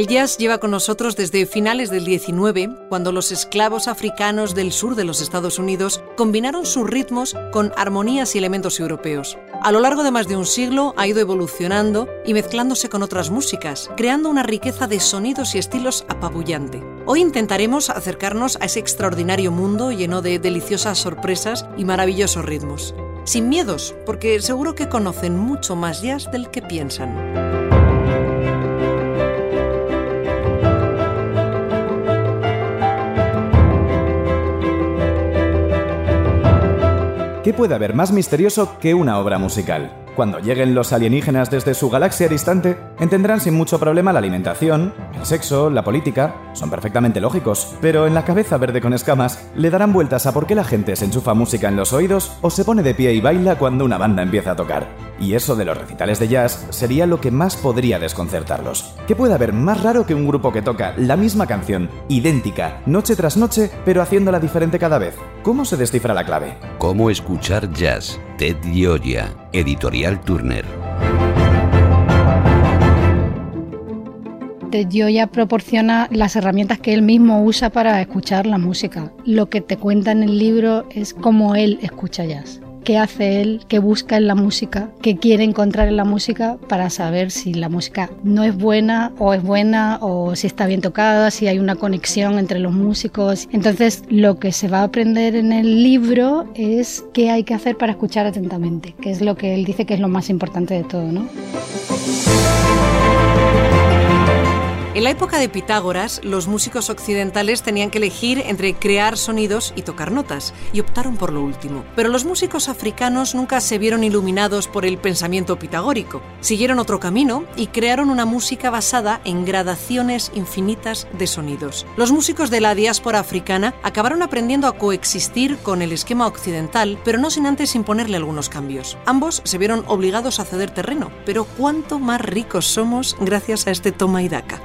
El jazz lleva con nosotros desde finales del 19, cuando los esclavos africanos del sur de los Estados Unidos combinaron sus ritmos con armonías y elementos europeos. A lo largo de más de un siglo ha ido evolucionando y mezclándose con otras músicas, creando una riqueza de sonidos y estilos apabullante. Hoy intentaremos acercarnos a ese extraordinario mundo lleno de deliciosas sorpresas y maravillosos ritmos. Sin miedos, porque seguro que conocen mucho más jazz del que piensan. ¿Qué puede haber más misterioso que una obra musical? Cuando lleguen los alienígenas desde su galaxia distante, entenderán sin mucho problema la alimentación, el sexo, la política, son perfectamente lógicos, pero en la cabeza verde con escamas le darán vueltas a por qué la gente se enchufa música en los oídos o se pone de pie y baila cuando una banda empieza a tocar. Y eso de los recitales de jazz sería lo que más podría desconcertarlos. ¿Qué puede haber más raro que un grupo que toca la misma canción, idéntica, noche tras noche, pero haciéndola diferente cada vez? ¿Cómo se descifra la clave? ¿Cómo escuchar jazz? Ted Gioia, Editorial Turner. Ted Gioia proporciona las herramientas que él mismo usa para escuchar la música. Lo que te cuenta en el libro es cómo él escucha jazz qué hace él, qué busca en la música, qué quiere encontrar en la música para saber si la música no es buena o es buena o si está bien tocada, si hay una conexión entre los músicos. Entonces lo que se va a aprender en el libro es qué hay que hacer para escuchar atentamente, que es lo que él dice que es lo más importante de todo, ¿no? En la época de Pitágoras, los músicos occidentales tenían que elegir entre crear sonidos y tocar notas, y optaron por lo último. Pero los músicos africanos nunca se vieron iluminados por el pensamiento pitagórico. Siguieron otro camino y crearon una música basada en gradaciones infinitas de sonidos. Los músicos de la diáspora africana acabaron aprendiendo a coexistir con el esquema occidental, pero no sin antes imponerle algunos cambios. Ambos se vieron obligados a ceder terreno, pero cuánto más ricos somos gracias a este toma y daca.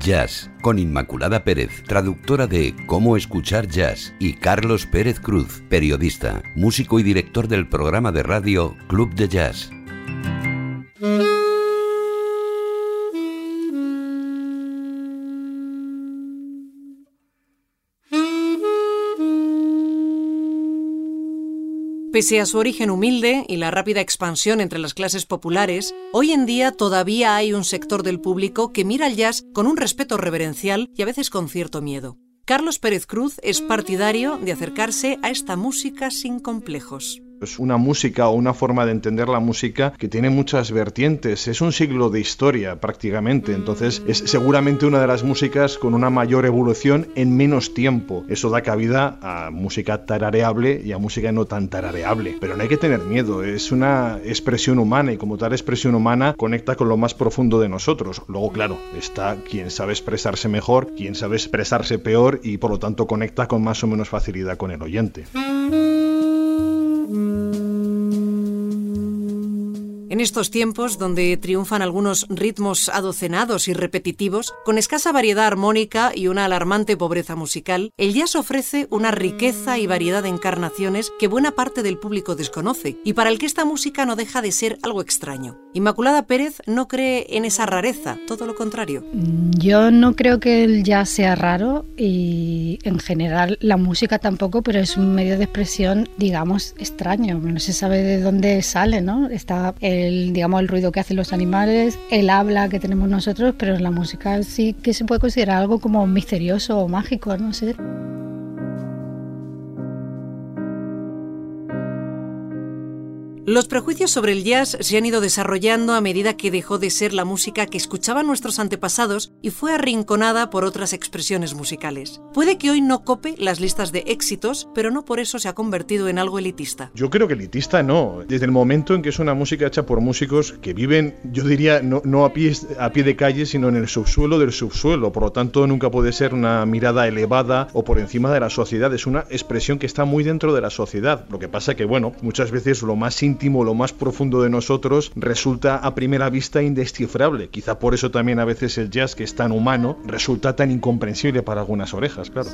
Jazz con Inmaculada Pérez, traductora de Cómo escuchar jazz, y Carlos Pérez Cruz, periodista, músico y director del programa de radio Club de Jazz. Pese a su origen humilde y la rápida expansión entre las clases populares, hoy en día todavía hay un sector del público que mira al jazz con un respeto reverencial y a veces con cierto miedo. Carlos Pérez Cruz es partidario de acercarse a esta música sin complejos. Es una música o una forma de entender la música que tiene muchas vertientes. Es un siglo de historia prácticamente. Entonces es seguramente una de las músicas con una mayor evolución en menos tiempo. Eso da cabida a música tarareable y a música no tan tarareable. Pero no hay que tener miedo. Es una expresión humana y como tal expresión humana conecta con lo más profundo de nosotros. Luego, claro, está quien sabe expresarse mejor, quien sabe expresarse peor y por lo tanto conecta con más o menos facilidad con el oyente. Mm. En estos tiempos, donde triunfan algunos ritmos adocenados y repetitivos, con escasa variedad armónica y una alarmante pobreza musical, el jazz ofrece una riqueza y variedad de encarnaciones que buena parte del público desconoce, y para el que esta música no deja de ser algo extraño. Inmaculada Pérez no cree en esa rareza, todo lo contrario. Yo no creo que el jazz sea raro y en general la música tampoco, pero es un medio de expresión, digamos, extraño. No se sabe de dónde sale, ¿no? Está el, digamos, el ruido que hacen los animales, el habla que tenemos nosotros, pero la música sí que se puede considerar algo como misterioso o mágico, no sé. Los prejuicios sobre el jazz se han ido desarrollando a medida que dejó de ser la música que escuchaban nuestros antepasados y fue arrinconada por otras expresiones musicales. Puede que hoy no cope las listas de éxitos, pero no por eso se ha convertido en algo elitista. Yo creo que elitista no. Desde el momento en que es una música hecha por músicos que viven, yo diría, no, a, pie, a pie de calle, sino en el subsuelo del subsuelo. Por lo tanto, nunca puede ser una mirada elevada o por encima de la sociedad. Es una expresión que está muy dentro de la sociedad. Lo que pasa que, bueno, muchas veces lo más lo más profundo de nosotros resulta a primera vista indescifrable. Quizá por eso también a veces el jazz, que es tan humano, resulta tan incomprensible para algunas orejas, claro.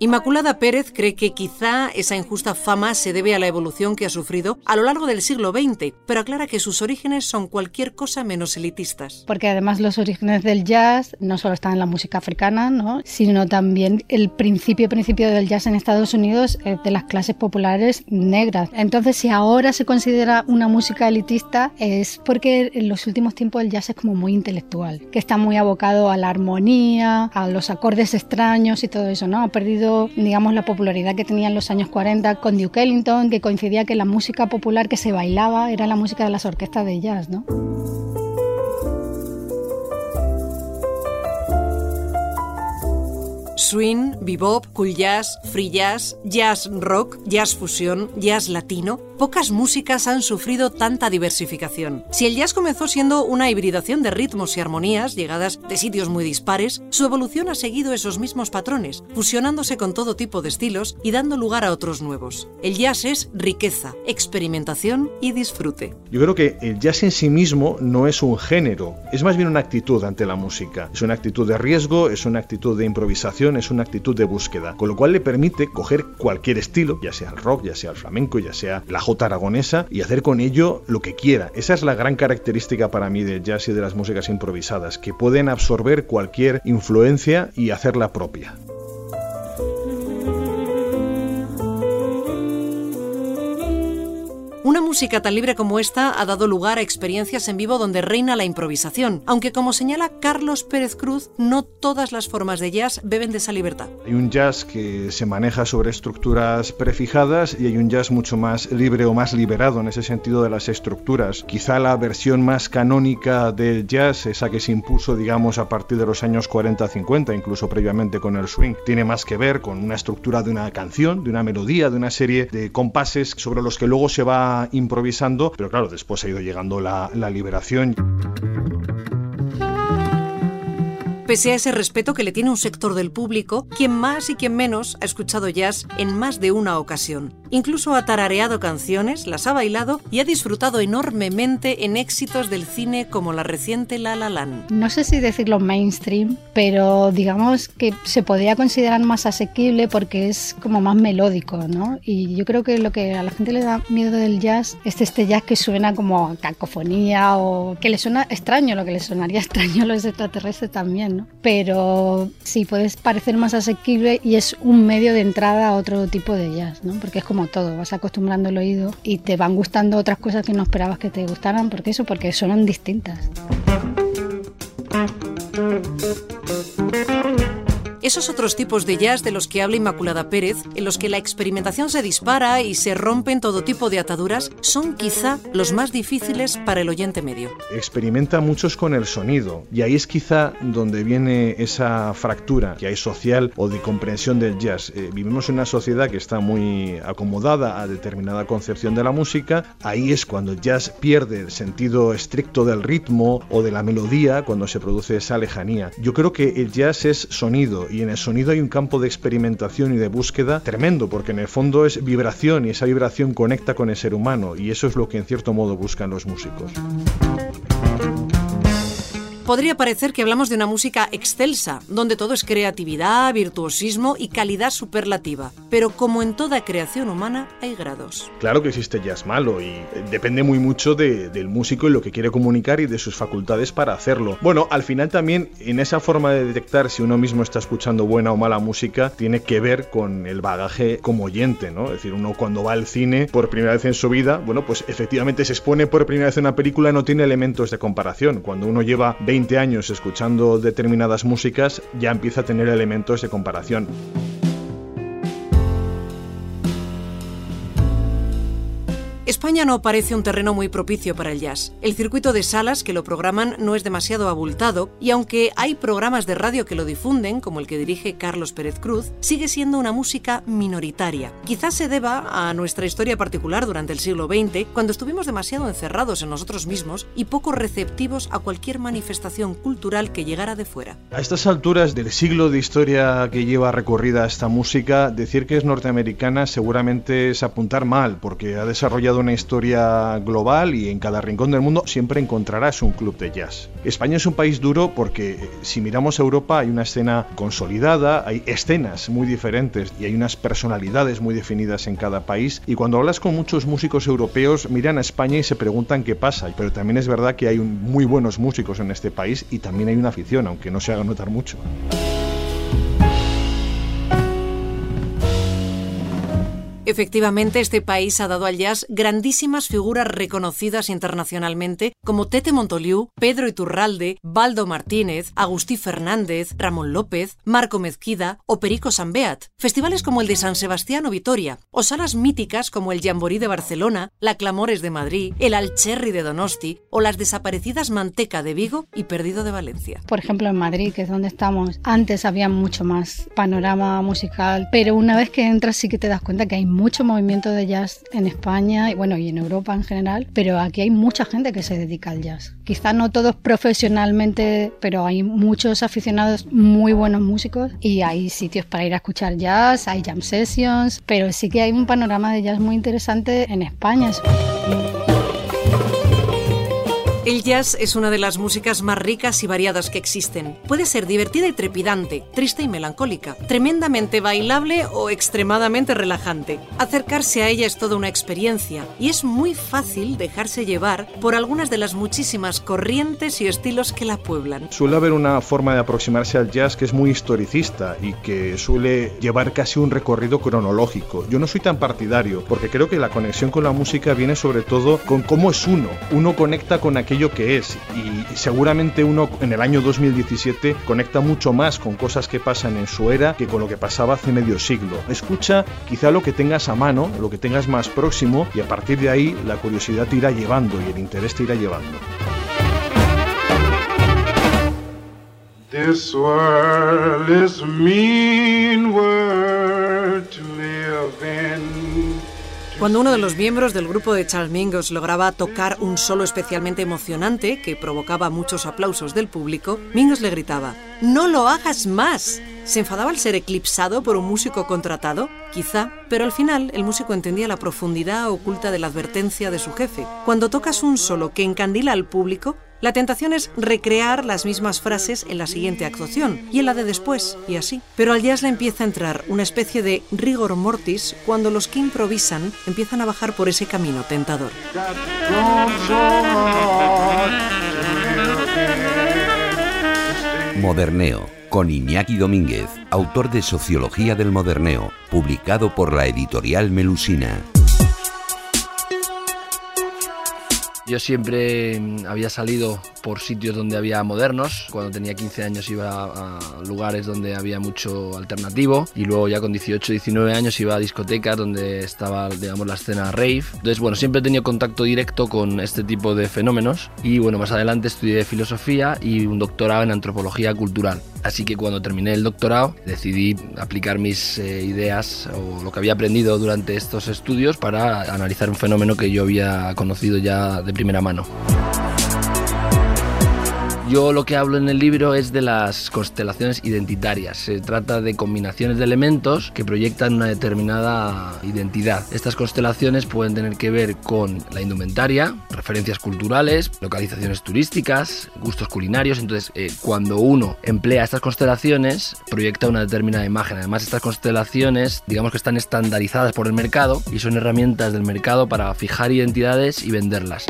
Inmaculada Pérez cree que quizá esa injusta fama se debe a la evolución que ha sufrido a lo largo del siglo XX, pero aclara que sus orígenes son cualquier cosa menos elitistas. Porque además los orígenes del jazz no solo están en la música africana, ¿no? sino también el principio principio del jazz en Estados Unidos es de las clases populares negras. Entonces, si ahora se considera una música elitista es porque en los últimos tiempos el jazz es como muy intelectual, que está muy abocado a la armonía, a los acordes extraños y todo eso, ¿no? Ha perdido digamos, la popularidad que tenía en los años 40 con Duke Ellington, que coincidía que la música popular que se bailaba era la música de las orquestas de jazz, ¿no? Swing, bebop, cool jazz, free jazz, jazz rock, jazz fusión, jazz latino, pocas músicas han sufrido tanta diversificación. Si el jazz comenzó siendo una hibridación de ritmos y armonías llegadas de sitios muy dispares, su evolución ha seguido esos mismos patrones, fusionándose con todo tipo de estilos y dando lugar a otros nuevos. El jazz es riqueza, experimentación y disfrute. Yo creo que el jazz en sí mismo no es un género, es más bien una actitud ante la música. Es una actitud de riesgo, es una actitud de improvisación, es una actitud de búsqueda, con lo cual le permite coger cualquier estilo, ya sea el rock, ya sea el flamenco, ya sea la aragonesa y hacer con ello lo que quiera. Esa es la gran característica para mí del jazz y de las músicas improvisadas, que pueden absorber cualquier influencia y hacerla propia. Una música tan libre como esta ha dado lugar a experiencias en vivo donde reina la improvisación, aunque como señala Carlos Pérez Cruz, no todas las formas de jazz beben de esa libertad. Hay un jazz que se maneja sobre estructuras prefijadas y hay un jazz mucho más libre o más liberado en ese sentido de las estructuras. Quizá la versión más canónica del jazz, esa que se impuso, digamos, a partir de los años 40-50, incluso previamente con el swing, tiene más que ver con una estructura de una canción, de una melodía, de una serie de compases sobre los que luego se va improvisando, pero claro, después ha ido llegando la, liberación. Pese a ese respeto que le tiene un sector del público, quien más y quien menos ha escuchado jazz en más de una ocasión. Incluso ha tarareado canciones, las ha bailado y ha disfrutado enormemente en éxitos del cine como la reciente La La Land. No sé si decirlo mainstream, pero digamos que se podría considerar más asequible porque es como más melódico, ¿no? Y yo creo que lo que a la gente le da miedo del jazz es este jazz que suena como cacofonía o que le suena extraño, lo que le sonaría extraño a los extraterrestres también, Pero sí, puede parecer más asequible y es un medio de entrada a otro tipo de jazz, ¿no? Porque es como todo, vas acostumbrando el oído y te van gustando otras cosas que no esperabas que te gustaran, porque eso, porque suenan distintas. Esos otros tipos de jazz de los que habla Inmaculada Pérez, en los que la experimentación se dispara y se rompen todo tipo de ataduras, son quizá los más difíciles para el oyente medio. Experimenta muchos con el sonido y ahí es quizá donde viene esa fractura que hay social o de comprensión del jazz. Eh, vivimos en una sociedad que está muy acomodada a determinada concepción de la música, ahí es cuando el jazz pierde el sentido estricto del ritmo o de la melodía, cuando se produce esa lejanía. Yo creo que el jazz es sonido y en el sonido hay un campo de experimentación y de búsqueda tremendo, porque en el fondo es vibración y esa vibración conecta con el ser humano y eso es lo que en cierto modo buscan los músicos podría parecer que hablamos de una música excelsa, donde todo es creatividad, virtuosismo y calidad superlativa. Pero como en toda creación humana, hay grados. Claro que existe jazz malo y depende muy mucho del músico y lo que quiere comunicar y de sus facultades para hacerlo. Bueno, al final también en esa forma de detectar si uno mismo está escuchando buena o mala música, tiene que ver con el bagaje como oyente, ¿no? Es decir, uno cuando va al cine por primera vez en su vida, bueno, pues efectivamente se expone por primera vez en una película, no tiene elementos de comparación. Cuando uno lleva 20 20 años escuchando determinadas músicas, ya empieza a tener elementos de comparación. España no parece un terreno muy propicio para el jazz. El circuito de salas que lo programan no es demasiado abultado y aunque hay programas de radio que lo difunden, como el que dirige Carlos Pérez Cruz, sigue siendo una música minoritaria. Quizás se deba a nuestra historia particular durante el siglo XX, cuando estuvimos demasiado encerrados en nosotros mismos y poco receptivos a cualquier manifestación cultural que llegara de fuera. A estas alturas del siglo de historia que lleva recorrida esta música, decir que es norteamericana seguramente es apuntar mal, porque ha desarrollado una historia global y en cada rincón del mundo siempre encontrarás un club de jazz. España es un país duro porque eh, si miramos a Europa hay una escena consolidada, hay escenas muy diferentes y hay unas personalidades muy definidas en cada país y cuando hablas con muchos músicos europeos miran a España y se preguntan qué pasa, pero también es verdad que hay muy buenos músicos en este país y también hay una afición, aunque no se haga notar mucho. Efectivamente, este país ha dado al jazz grandísimas figuras reconocidas internacionalmente como Tete Montoliu, Pedro Iturralde, Baldo Martínez, Agustí Fernández, Ramón López, Marco Mezquida o Perico Sambeat. Festivales como el de San Sebastián o Vitoria, o salas míticas como el Jamboree de Barcelona, la Clamores de Madrid, el Alcherri de Donosti o las desaparecidas Manteca de Vigo y Perdido de Valencia. Por ejemplo, en Madrid, que es donde estamos, antes había mucho más panorama musical, pero una vez que entras sí que te das cuenta que hay mucho movimiento de jazz en España y bueno, y en Europa en general, pero aquí hay mucha gente que se dedica al jazz. Quizá no todos profesionalmente, pero hay muchos aficionados muy buenos músicos y hay sitios para ir a escuchar jazz, hay jam sessions, pero sí que hay un panorama de jazz muy interesante en España. El jazz es una de las músicas más ricas y variadas que existen. Puede ser divertida y trepidante, triste y melancólica, tremendamente bailable o extremadamente relajante. Acercarse a ella es toda una experiencia y es muy fácil dejarse llevar por algunas de las muchísimas corrientes y estilos que la pueblan. Suele haber una forma de aproximarse al jazz que es muy historicista y que suele llevar casi un recorrido cronológico. Yo no soy tan partidario porque creo que la conexión con la música viene sobre todo con cómo es uno. Uno conecta con aquello que es y seguramente uno en el año 2017 conecta mucho más con cosas que pasan en su era que con lo que pasaba hace medio siglo. Escucha quizá lo que tengas a mano, lo que tengas más próximo y a partir de ahí la curiosidad te irá llevando y el interés te irá llevando. Cuando uno de los miembros del grupo de Charles Mingus lograba tocar un solo especialmente emocionante que provocaba muchos aplausos del público, Mingus le gritaba, ¡No lo hagas más! ¿Se enfadaba al ser eclipsado por un músico contratado? Quizá, pero al final el músico entendía la profundidad oculta de la advertencia de su jefe. Cuando tocas un solo que encandila al público, la tentación es recrear las mismas frases en la siguiente actuación y en la de después, y así. Pero al jazz le empieza a entrar una especie de rigor mortis cuando los que improvisan empiezan a bajar por ese camino tentador. Moderneo, con Iñaki Domínguez, autor de Sociología del Moderneo, publicado por la editorial Melusina. Yo siempre mm, había salido por sitios donde había modernos. Cuando tenía 15 años iba a lugares donde había mucho alternativo y luego ya con 18, 19 años iba a discotecas donde estaba, digamos, la escena rave. Entonces, bueno, siempre he tenido contacto directo con este tipo de fenómenos y bueno, más adelante estudié filosofía y un doctorado en antropología cultural. Así que cuando terminé el doctorado decidí aplicar mis eh, ideas o lo que había aprendido durante estos estudios para analizar un fenómeno que yo había conocido ya de primera mano. Yo lo que hablo en el libro es de las constelaciones identitarias. Se trata de combinaciones de elementos que proyectan una determinada identidad. Estas constelaciones pueden tener que ver con la indumentaria, referencias culturales, localizaciones turísticas, gustos culinarios. Entonces, eh, cuando uno emplea estas constelaciones, proyecta una determinada imagen. Además, estas constelaciones, digamos que están estandarizadas por el mercado y son herramientas del mercado para fijar identidades y venderlas.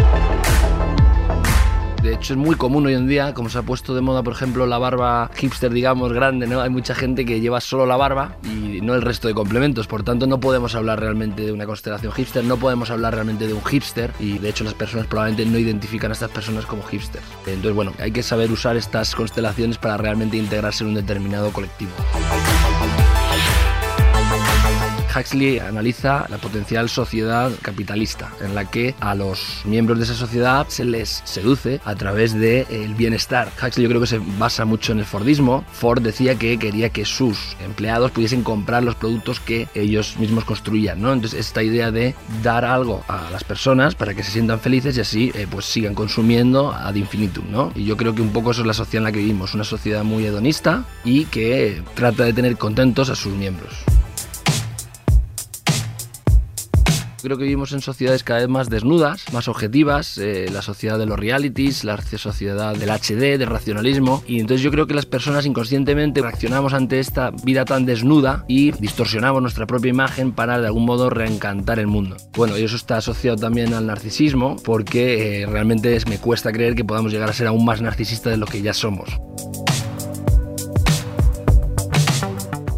De hecho, es muy común hoy en día, como se ha puesto de moda, por ejemplo, la barba hipster, digamos, grande, ¿no? Hay mucha gente que lleva solo la barba y no el resto de complementos. Por tanto, no podemos hablar realmente de una constelación hipster, no podemos hablar realmente de un hipster y, de hecho, las personas probablemente no identifican a estas personas como hipsters. Entonces, bueno, hay que saber usar estas constelaciones para realmente integrarse en un determinado colectivo. Huxley analiza la potencial sociedad capitalista, en la que a los miembros de esa sociedad se les seduce a través del el bienestar. Huxley yo creo que se basa mucho en el Fordismo. Ford decía que quería que sus empleados pudiesen comprar los productos que ellos mismos construían, ¿no? Entonces esta idea de dar algo a las personas para que se sientan felices y así eh, pues sigan consumiendo ad infinitum, ¿no? Y yo creo que un poco eso es la sociedad en la que vivimos, una sociedad muy hedonista y que trata de tener contentos a sus miembros. Creo que vivimos en sociedades cada vez más desnudas, más objetivas, eh, la sociedad de los realities, la sociedad del HD, del racionalismo, y entonces yo creo que las personas inconscientemente reaccionamos ante esta vida tan desnuda y distorsionamos nuestra propia imagen para de algún modo reencantar el mundo. Bueno, y eso está asociado también al narcisismo, porque eh, realmente me cuesta creer que podamos llegar a ser aún más narcisistas de lo que ya somos.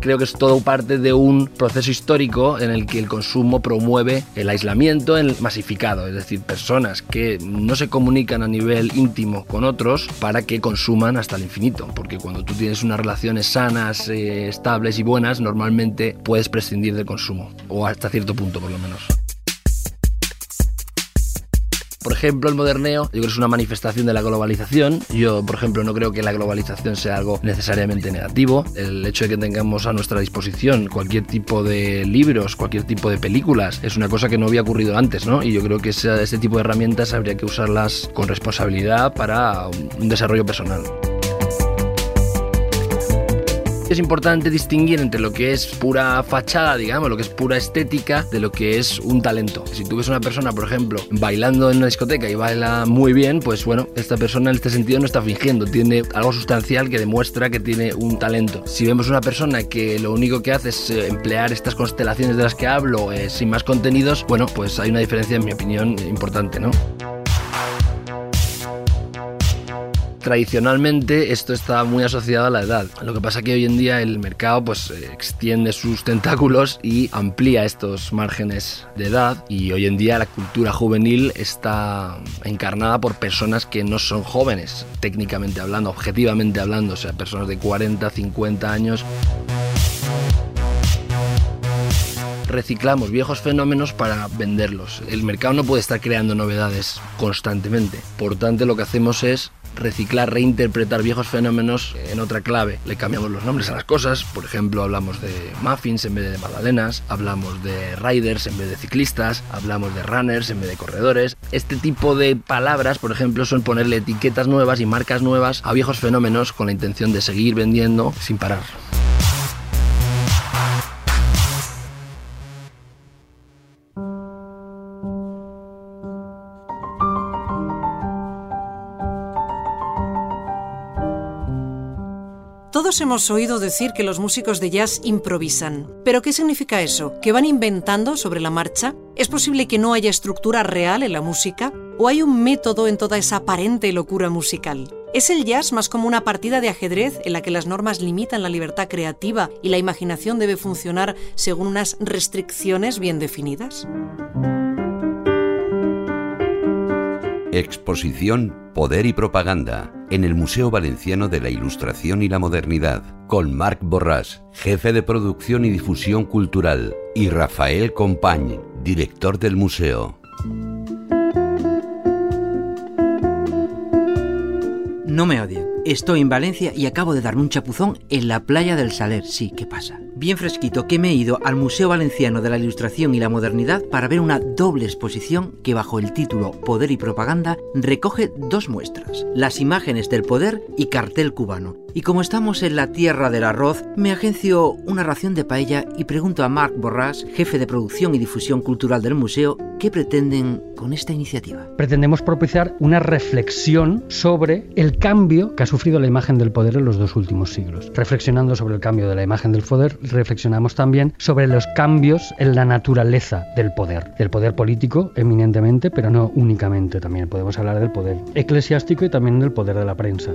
Creo que es todo parte de un proceso histórico en el que el consumo promueve el aislamiento el masificado, es decir, personas que no se comunican a nivel íntimo con otros para que consuman hasta el infinito, porque cuando tú tienes unas relaciones sanas, eh, estables y buenas, normalmente puedes prescindir del consumo, o hasta cierto punto por lo menos. Por ejemplo, el moderneo, yo creo que es una manifestación de la globalización. Yo, por ejemplo, no creo que la globalización sea algo necesariamente negativo. El hecho de que tengamos a nuestra disposición cualquier tipo de libros, cualquier tipo de películas, es una cosa que no había ocurrido antes, ¿no? Y yo creo que ese, tipo de herramientas habría que usarlas con responsabilidad para un desarrollo personal. Es importante distinguir entre lo que es pura fachada, digamos, lo que es pura estética, de lo que es un talento. Si tú ves una persona, por ejemplo, bailando en una discoteca y baila muy bien, pues bueno, esta persona en este sentido no está fingiendo, tiene algo sustancial que demuestra que tiene un talento. Si vemos una persona que lo único que hace es eh, emplear estas constelaciones de las que hablo eh, sin más contenidos, bueno, pues hay una diferencia, en mi opinión, importante, ¿no? Tradicionalmente esto está muy asociado a la edad. Lo que pasa que hoy en día el mercado pues eh, extiende sus tentáculos y amplía estos márgenes de edad y hoy en día la cultura juvenil está encarnada por personas que no son jóvenes, técnicamente hablando, objetivamente hablando, o sea, personas de 40, 50 años reciclamos viejos fenómenos para venderlos. El mercado no puede estar creando novedades constantemente. Por tanto, lo que hacemos es reciclar, reinterpretar viejos fenómenos en otra clave. Le cambiamos los nombres a las cosas, por ejemplo, hablamos de muffins en vez de magdalenas, hablamos de riders en vez de ciclistas, hablamos de runners en vez de corredores. Este tipo de palabras, por ejemplo, son ponerle etiquetas nuevas y marcas nuevas a viejos fenómenos con la intención de seguir vendiendo sin parar. Todos hemos oído decir que los músicos de jazz improvisan. ¿Pero qué significa eso? ¿Que van inventando sobre la marcha? ¿Es posible que no haya estructura real en la música? ¿O hay un método en toda esa aparente locura musical? ¿Es el jazz más como una partida de ajedrez en la que las normas limitan la libertad creativa y la imaginación debe funcionar según unas restricciones bien definidas? Exposición Poder y Propaganda en el Museo Valenciano de la Ilustración y la Modernidad, con Marc Borràs, jefe de producción y difusión cultural, y Rafael Compañ, director del museo. No me odien. Estoy en Valencia y acabo de darme un chapuzón en la playa del Saler. Sí, ¿qué pasa? Bien fresquito que me he ido al Museo Valenciano de la Ilustración y la Modernidad para ver una doble exposición que bajo el título Poder y Propaganda recoge dos muestras, las imágenes del poder y cartel cubano. Y como estamos en la tierra del arroz, me agencio una ración de paella y pregunto a Marc Borràs, jefe de producción y difusión cultural del museo, qué pretenden con esta iniciativa. Pretendemos propiciar una reflexión sobre el cambio que ha sufrido la imagen del poder en los dos últimos siglos. Reflexionando sobre el cambio de la imagen del poder, reflexionamos también sobre los cambios en la naturaleza del poder, del poder político eminentemente, pero no únicamente también. Podemos hablar del poder eclesiástico y también del poder de la prensa.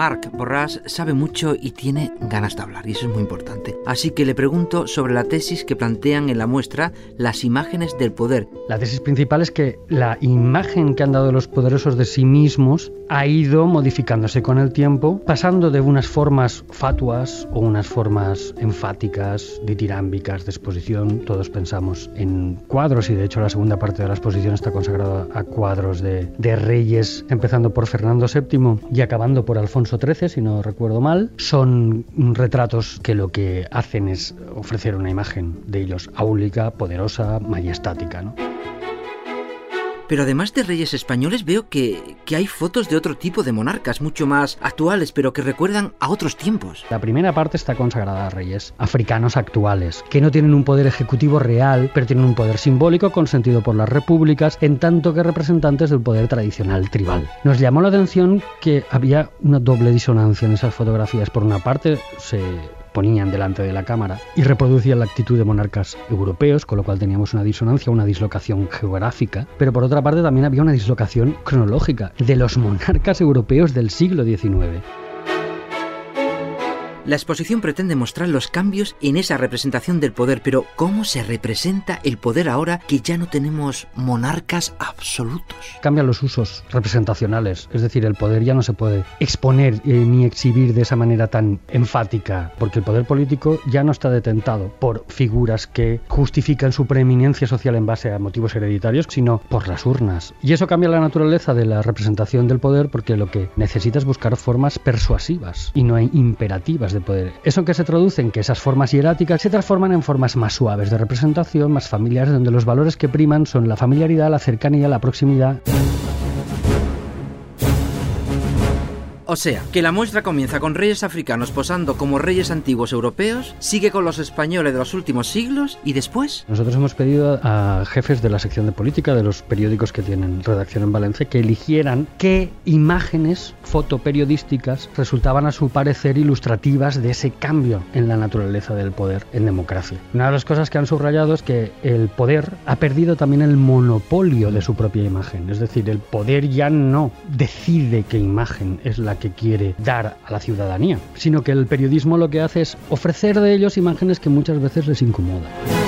Marc Borràs sabe mucho y tiene ganas de hablar, y eso es muy importante. Así que le pregunto sobre la tesis que plantean en la muestra las imágenes del poder. La tesis principal es que la imagen que han dado los poderosos de sí mismos ha ido modificándose con el tiempo, pasando de unas formas fatuas o unas formas enfáticas, ditirámbicas de exposición. Todos pensamos en cuadros y de hecho la segunda parte de la exposición está consagrada a cuadros de, de reyes, empezando por Fernando VII y acabando por Alfonso XIII, si no recuerdo mal. Son retratos que lo que hacen es ofrecer una imagen de ellos áulica, poderosa, majestática. ¿no? Pero además de reyes españoles veo que, que, hay fotos de otro tipo de monarcas, mucho más actuales, pero que recuerdan a otros tiempos. La primera parte está consagrada a reyes africanos actuales, que no tienen un poder ejecutivo real, pero tienen un poder simbólico consentido por las repúblicas, en tanto que representantes del poder tradicional tribal. Nos llamó la atención que había una doble disonancia en esas fotografías. Por una parte, se ponían delante de la cámara y reproducían la actitud de monarcas europeos, con lo cual teníamos una disonancia, una dislocación geográfica, pero por otra parte también había una dislocación cronológica de los monarcas europeos del siglo XIX. La exposición pretende mostrar los cambios en esa representación del poder, pero ¿cómo se representa el poder ahora que ya no tenemos monarcas absolutos? Cambian los usos representacionales, es decir, el poder ya no se puede exponer eh, ni exhibir de esa manera tan enfática, porque el poder político ya no está detentado por figuras que justifican su preeminencia social en base a motivos hereditarios, sino por las urnas. Y eso cambia la naturaleza de la representación del poder porque lo que necesita es buscar formas persuasivas y no imperativas de poder. Eso que se traduce en que esas formas hieráticas se transforman en formas más suaves de representación, más familiares, donde los valores que priman son la familiaridad, la cercanía, la proximidad. O sea, que la muestra comienza con reyes africanos posando como reyes antiguos europeos, sigue con los españoles de los últimos siglos y después... Nosotros hemos pedido a jefes de la sección de política de los periódicos que tienen redacción en Valencia que eligieran qué imágenes fotoperiodísticas resultaban a su parecer ilustrativas de ese cambio en la naturaleza del poder en democracia. Una de las cosas que han subrayado es que el poder ha perdido también el monopolio de su propia imagen, es decir, el poder ya no decide qué imagen es la que quiere dar a la ciudadanía, sino que el periodismo lo que hace es ofrecer de ellos imágenes que muchas veces les incomodan.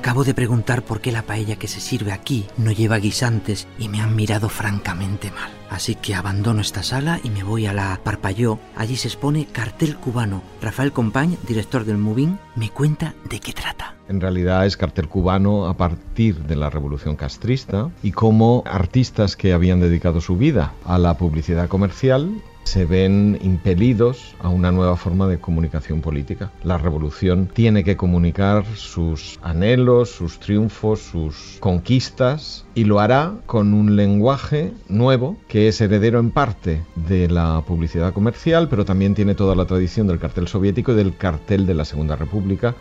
Acabo de preguntar por qué la paella que se sirve aquí no lleva guisantes y me han mirado francamente mal. Así que abandono esta sala y me voy a la Parpalló. Allí se expone Cartel Cubano. Rafael Compañ, director del Moving, me cuenta de qué trata. En realidad es cartel cubano a partir de la revolución castrista y cómo artistas que habían dedicado su vida a la publicidad comercial se ven impelidos a una nueva forma de comunicación política. La revolución tiene que comunicar sus anhelos, sus triunfos, sus conquistas y lo hará con un lenguaje nuevo que es heredero en parte de la publicidad comercial, pero también tiene toda la tradición del cartel soviético y del cartel de la Segunda República.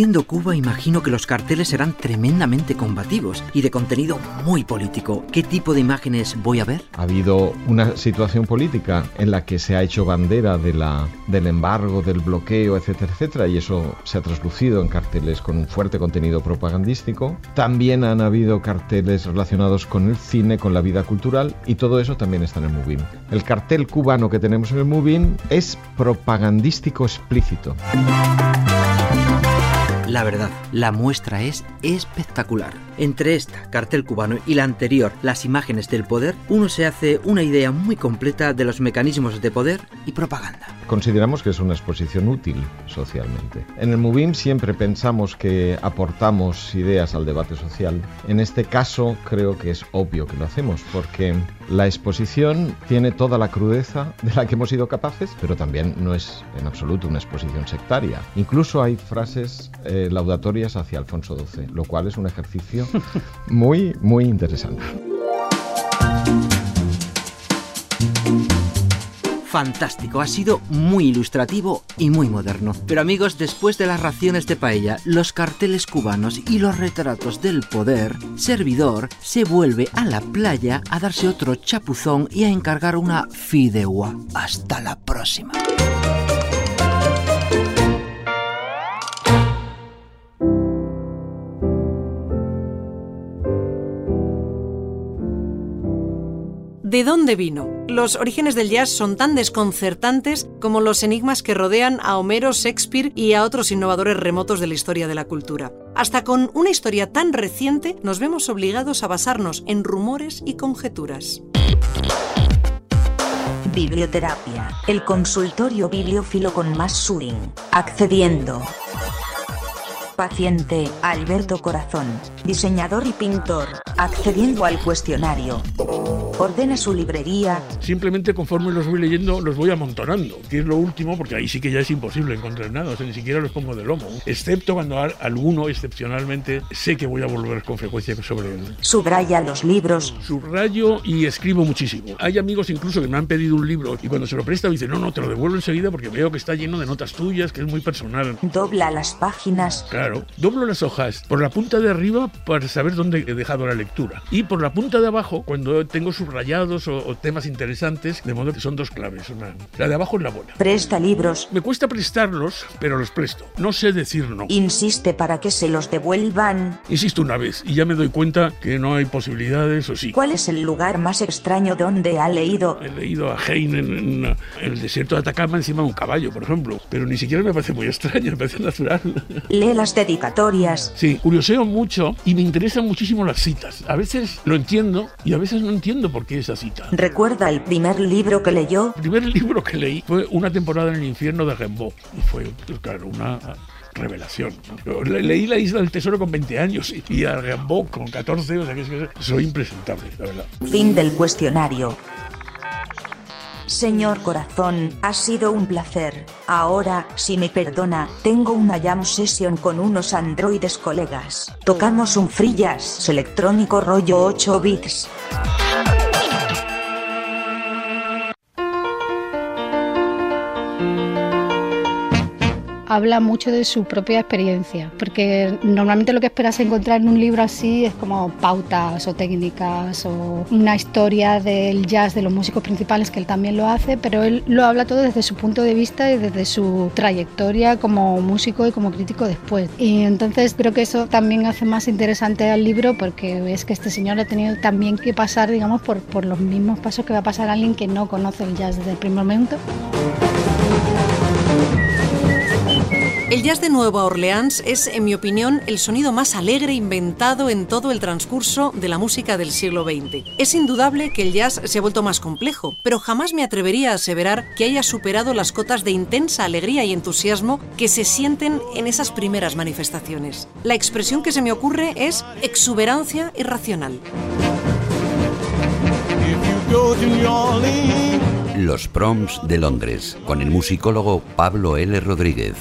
Siendo Cuba, imagino que los carteles serán tremendamente combativos y de contenido muy político. ¿Qué tipo de imágenes voy a ver? Ha habido una situación política en la que se ha hecho bandera del embargo, del bloqueo, etcétera, etcétera, y eso se ha traslucido en carteles con un fuerte contenido propagandístico. También han habido carteles relacionados con el cine, con la vida cultural, y todo eso también está en el Movin. El cartel cubano que tenemos en el Movin es propagandístico explícito. La verdad, la muestra es espectacular. Entre esta, cartel cubano, y la anterior, las imágenes del poder, uno se hace una idea muy completa de los mecanismos de poder y propaganda. Consideramos que es una exposición útil socialmente. En el MUBIM siempre pensamos que aportamos ideas al debate social. En este caso creo que es obvio que lo hacemos porque la exposición tiene toda la crudeza de la que hemos sido capaces, pero también no es en absoluto una exposición sectaria. Incluso hay frases eh, laudatorias hacia Alfonso XII, lo cual es un ejercicio muy, muy interesante. Fantástico, ha sido muy ilustrativo y muy moderno. Pero amigos, después de las raciones de paella, los carteles cubanos y los retratos del poder, Servidor se vuelve a la playa a darse otro chapuzón y a encargar una fideuá. Hasta la próxima. ¿De dónde vino? Los orígenes del jazz son tan desconcertantes como los enigmas que rodean a Homero, Shakespeare y a otros innovadores remotos de la historia de la cultura. Hasta con una historia tan reciente nos vemos obligados a basarnos en rumores y conjeturas. Biblioterapia, el consultorio bibliófilo con más Suring, accediendo. Paciente, Alberto Corazón, diseñador y pintor, accediendo al cuestionario. Ordena su librería. Simplemente conforme los voy leyendo, los voy amontonando, que es lo último, porque ahí sí que ya es imposible encontrar nada, o sea, ni siquiera los pongo de lomo, excepto cuando alguno, excepcionalmente, sé que voy a volver con frecuencia sobre él. Subraya los libros. Subrayo y escribo muchísimo. Hay amigos incluso que me han pedido un libro y cuando se lo presta me dicen, no, no, te lo devuelvo enseguida porque veo que está lleno de notas tuyas, que es muy personal. Dobla las páginas. Claro doblo las hojas por la punta de arriba para saber dónde he dejado la lectura. Y por la punta de abajo, cuando tengo subrayados o, temas interesantes, de modo que son dos claves. la de abajo es la buena. Presta libros. Me cuesta prestarlos, pero los presto. No sé decir no. Insiste para que se los devuelvan. Insisto una vez y ya me doy cuenta que no hay posibilidades o sí. ¿Cuál es el lugar más extraño donde ha leído? He leído a Heine en, en el desierto de Atacama encima de un caballo, por ejemplo. Pero ni siquiera me parece muy extraño, me parece natural. Lee las dedicatorias. Sí, curioseo mucho y me interesan muchísimo las citas. A veces lo entiendo y a veces no entiendo por qué esa cita. ¿Recuerda el primer libro que leyó? El primer libro que leí fue Una temporada en el infierno de Rimbaud. Y fue, claro, una revelación. leí La Isla del Tesoro con 20 años y a Rimbaud con 14, o sea que soy impresentable, la verdad. Fin del cuestionario. Señor corazón, ha sido un placer. Ahora, si me perdona, tengo una jam session con unos androides colegas. Tocamos un free jazz electrónico rollo 8 bits. Habla mucho de su propia experiencia, porque normalmente lo que esperas encontrar en un libro así es como pautas o técnicas o una historia del jazz de los músicos principales, que él también lo hace, pero él lo habla todo desde su punto de vista y desde su trayectoria como músico y como crítico después. Y entonces creo que eso también hace más interesante al libro porque ves que este señor ha tenido también que pasar, digamos, por, por los mismos pasos que va a pasar alguien que no conoce el jazz desde el primer momento. El jazz de Nueva Orleans es, en mi opinión, el sonido más alegre inventado en todo el transcurso de la música del siglo XX. Es indudable que el jazz se ha vuelto más complejo, pero jamás me atrevería a aseverar que haya superado las cotas de intensa alegría y entusiasmo que se sienten en esas primeras manifestaciones. La expresión que se me ocurre es exuberancia irracional. Los Proms de Londres, con el musicólogo Pablo L. Rodríguez.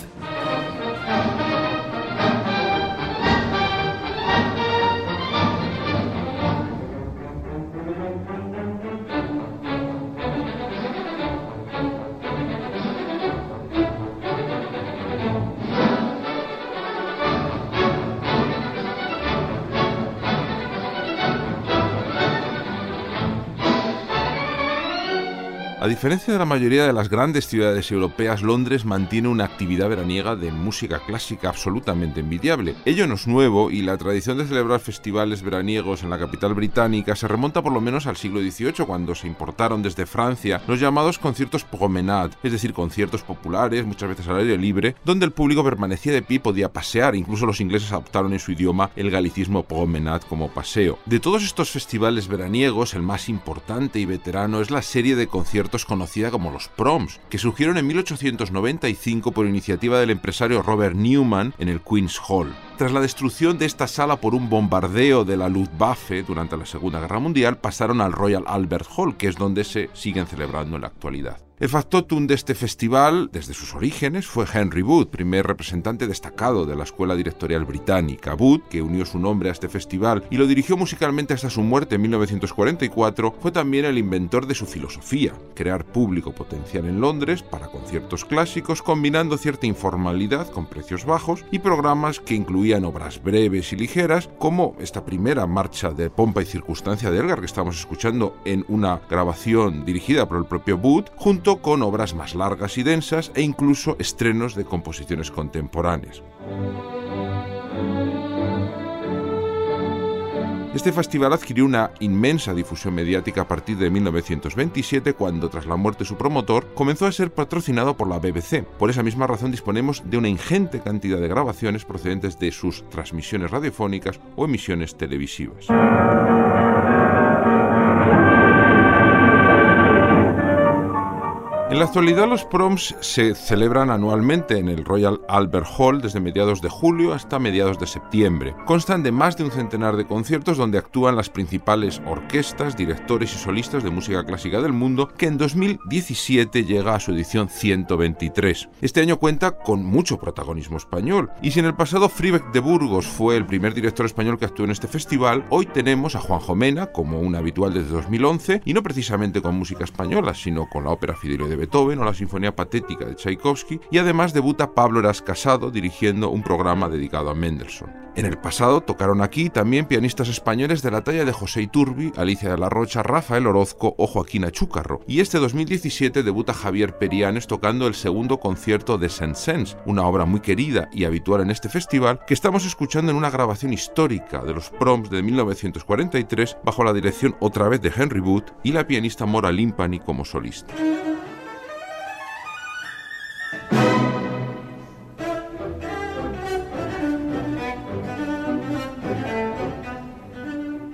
Diferencia de la mayoría de las grandes ciudades europeas, Londres mantiene una actividad veraniega de música clásica absolutamente envidiable. Ello no es nuevo y la tradición de celebrar festivales veraniegos en la capital británica se remonta por lo menos al siglo XVIII, cuando se importaron desde Francia los llamados conciertos promenade, es decir, conciertos populares, muchas veces al aire libre, donde el público permanecía de pie y podía pasear. Incluso los ingleses adoptaron en su idioma el galicismo promenade como paseo. De todos estos festivales veraniegos, el más importante y veterano es la serie de conciertos conocida como los Proms, que surgieron en 1895 por iniciativa del empresario Robert Newman en el Queen's Hall. Tras la destrucción de esta sala por un bombardeo de la Luftwaffe durante la Segunda Guerra Mundial, pasaron al Royal Albert Hall, que es donde se siguen celebrando en la actualidad. El factotum de este festival, desde sus orígenes, fue Henry Wood, primer representante destacado de la escuela directorial británica. Wood, que unió su nombre a este festival y lo dirigió musicalmente hasta su muerte en 1944, fue también el inventor de su filosofía, crear público potencial en Londres para conciertos clásicos, combinando cierta informalidad con precios bajos y programas que incluían obras breves y ligeras, como esta primera marcha de pompa y circunstancia de Elgar que estamos escuchando en una grabación dirigida por el propio Wood, junto con obras más largas y densas e incluso estrenos de composiciones contemporáneas. Este festival adquirió una inmensa difusión mediática a partir de 1927, cuando, tras la muerte de su promotor, comenzó a ser patrocinado por la BBC. Por esa misma razón disponemos de una ingente cantidad de grabaciones procedentes de sus transmisiones radiofónicas o emisiones televisivas. En la actualidad los proms se celebran anualmente en el Royal Albert Hall desde mediados de julio hasta mediados de septiembre. Constan de más de un centenar de conciertos donde actúan las principales orquestas, directores y solistas de música clásica del mundo que en 2017 llega a su edición 123. Este año cuenta con mucho protagonismo español y si en el pasado Fribeck de Burgos fue el primer director español que actuó en este festival, hoy tenemos a Juan Jomena como un habitual desde 2011 y no precisamente con música española, sino con la ópera Fidelio de Beethoven o la Sinfonía Patética de Tchaikovsky y además debuta Pablo Eras Casado dirigiendo un programa dedicado a Mendelssohn. En el pasado tocaron aquí también pianistas españoles de la talla de José Iturbi, Alicia de la Rocha, Rafael Orozco o Joaquín Achúcarro. Y este 2017 debuta Javier Perianes tocando el segundo concierto de Saint-Saëns, una obra muy querida y habitual en este festival que estamos escuchando en una grabación histórica de los proms de 1943 bajo la dirección otra vez de Henry Wood y la pianista Mora Limpani como solista.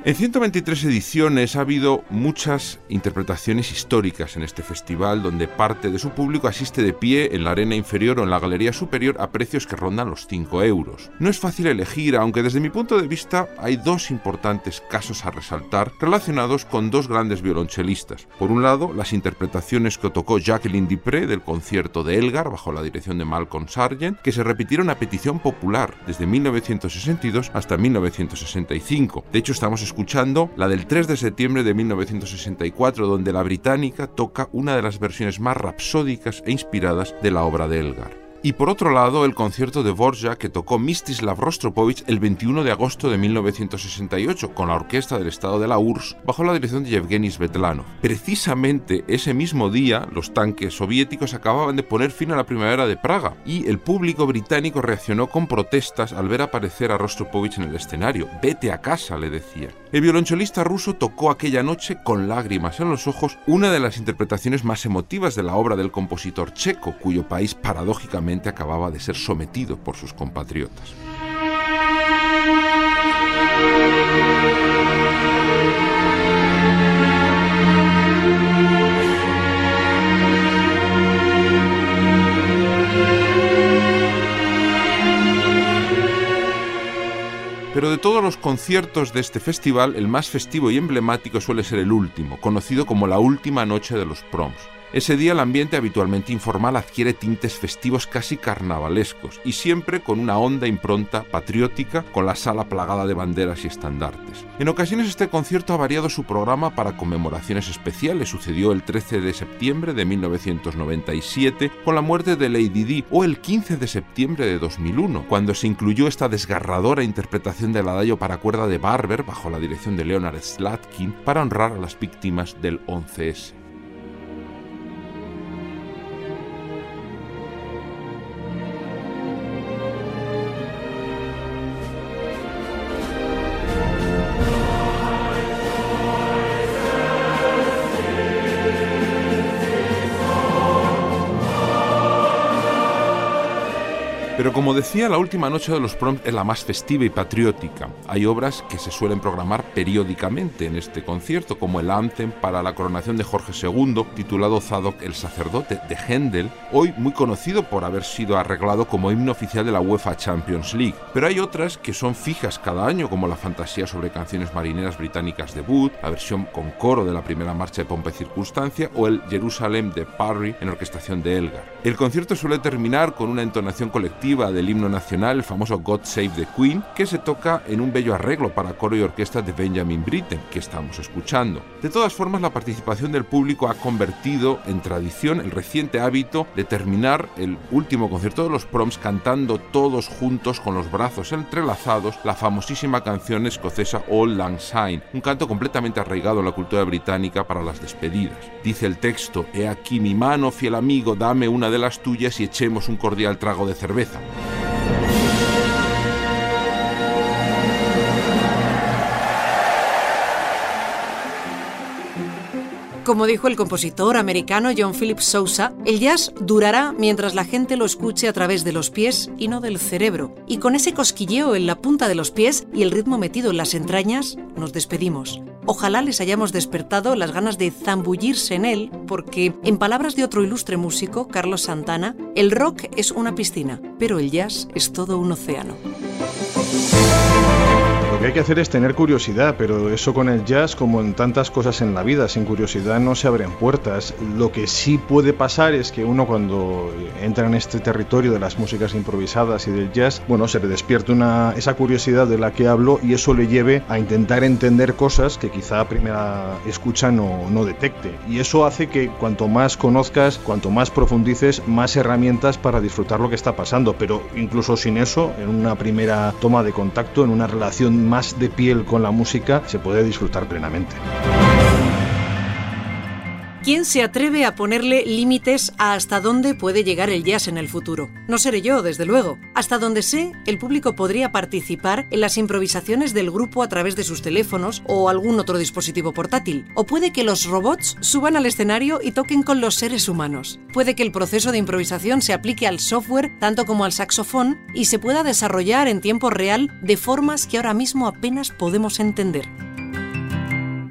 En 123 ediciones ha habido muchas interpretaciones históricas en este festival, donde parte de su público asiste de pie en la arena inferior o en la galería superior a precios que rondan los 5 euros. No es fácil elegir, aunque desde mi punto de vista hay dos importantes casos a resaltar relacionados con dos grandes violonchelistas. Por un lado, las interpretaciones que tocó Jacqueline Dupré del concierto de Elgar bajo la dirección de Malcolm Sargent, que se repitieron a petición popular desde 1962 hasta 1965. De hecho, estamos escuchando la del 3 de septiembre de 1964, donde la británica toca una de las versiones más rapsódicas e inspiradas de la obra de Elgar y por otro lado el concierto de Borja que tocó Mistislav Rostropovich el 21 de agosto de 1968 con la orquesta del Estado de la URSS bajo la dirección de Yevgeny Svetlanov. Precisamente ese mismo día los tanques soviéticos acababan de poner fin a la primavera de Praga y el público británico reaccionó con protestas al ver aparecer a Rostropovich en el escenario. Vete a casa, le decía. El violonchelista ruso tocó aquella noche con lágrimas en los ojos una de las interpretaciones más emotivas de la obra del compositor checo, cuyo país paradójicamente acababa de ser sometido por sus compatriotas. Pero de todos los conciertos de este festival, el más festivo y emblemático suele ser el último, conocido como la última noche de los proms. Ese día el ambiente habitualmente informal adquiere tintes festivos casi carnavalescos y siempre con una honda impronta patriótica con la sala plagada de banderas y estandartes. En ocasiones este concierto ha variado su programa para conmemoraciones especiales. Sucedió el 13 de septiembre de 1997 con la muerte de Lady Di o el 15 de septiembre de 2001 cuando se incluyó esta desgarradora interpretación del adagio para cuerda de Barber bajo la dirección de Leonard Slatkin para honrar a las víctimas del 11S. Decía, la última noche de los proms es la más festiva y patriótica. Hay obras que se suelen programar periódicamente en este concierto, como el Anthem para la coronación de Jorge II, titulado Zadok el sacerdote, de Händel, hoy muy conocido por haber sido arreglado como himno oficial de la UEFA Champions League. Pero hay otras que son fijas cada año, como la fantasía sobre canciones marineras británicas de Wood, la versión con coro de la primera marcha de Pompa y Circunstancia, o el Jerusalem de Parry en orquestación de Elgar. El concierto suele terminar con una entonación colectiva del himno nacional, el famoso God Save the Queen, que se toca en un bello arreglo para coro y orquesta de Benjamin Britten, que estamos escuchando. De todas formas, la participación del público ha convertido en tradición el reciente hábito de terminar el último concierto de los proms cantando todos juntos con los brazos entrelazados la famosísima canción escocesa All Lang Syne, un canto completamente arraigado en la cultura británica para las despedidas. Dice el texto, He aquí mi mano, fiel amigo, dame una de las tuyas y echemos un cordial trago de cerveza. Como dijo el compositor americano John Philip Sousa, el jazz durará mientras la gente lo escuche a través de los pies y no del cerebro. Y con ese cosquilleo en la punta de los pies y el ritmo metido en las entrañas, nos despedimos. Ojalá les hayamos despertado las ganas de zambullirse en él, porque, en palabras de otro ilustre músico, Carlos Santana, el rock es una piscina, pero el jazz es todo un océano. Lo que hay que hacer es tener curiosidad, pero eso con el jazz, como en tantas cosas en la vida, sin curiosidad no se abren puertas. Lo que sí puede pasar es que uno cuando entra en este territorio de las músicas improvisadas y del jazz, bueno, se le despierte una, esa curiosidad de la que hablo y eso le lleve a intentar entender cosas que quizá a primera escucha no, no detecte. Y eso hace que cuanto más conozcas, cuanto más profundices, más herramientas para disfrutar lo que está pasando. Pero incluso sin eso, en una primera toma de contacto, en una relación más de piel con la música, se puede disfrutar plenamente. ¿Quién se atreve a ponerle límites a hasta dónde puede llegar el jazz en el futuro? No seré yo, desde luego. Hasta donde sé, el público podría participar en las improvisaciones del grupo a través de sus teléfonos o algún otro dispositivo portátil. O puede que los robots suban al escenario y toquen con los seres humanos. Puede que el proceso de improvisación se aplique al software tanto como al saxofón y se pueda desarrollar en tiempo real de formas que ahora mismo apenas podemos entender.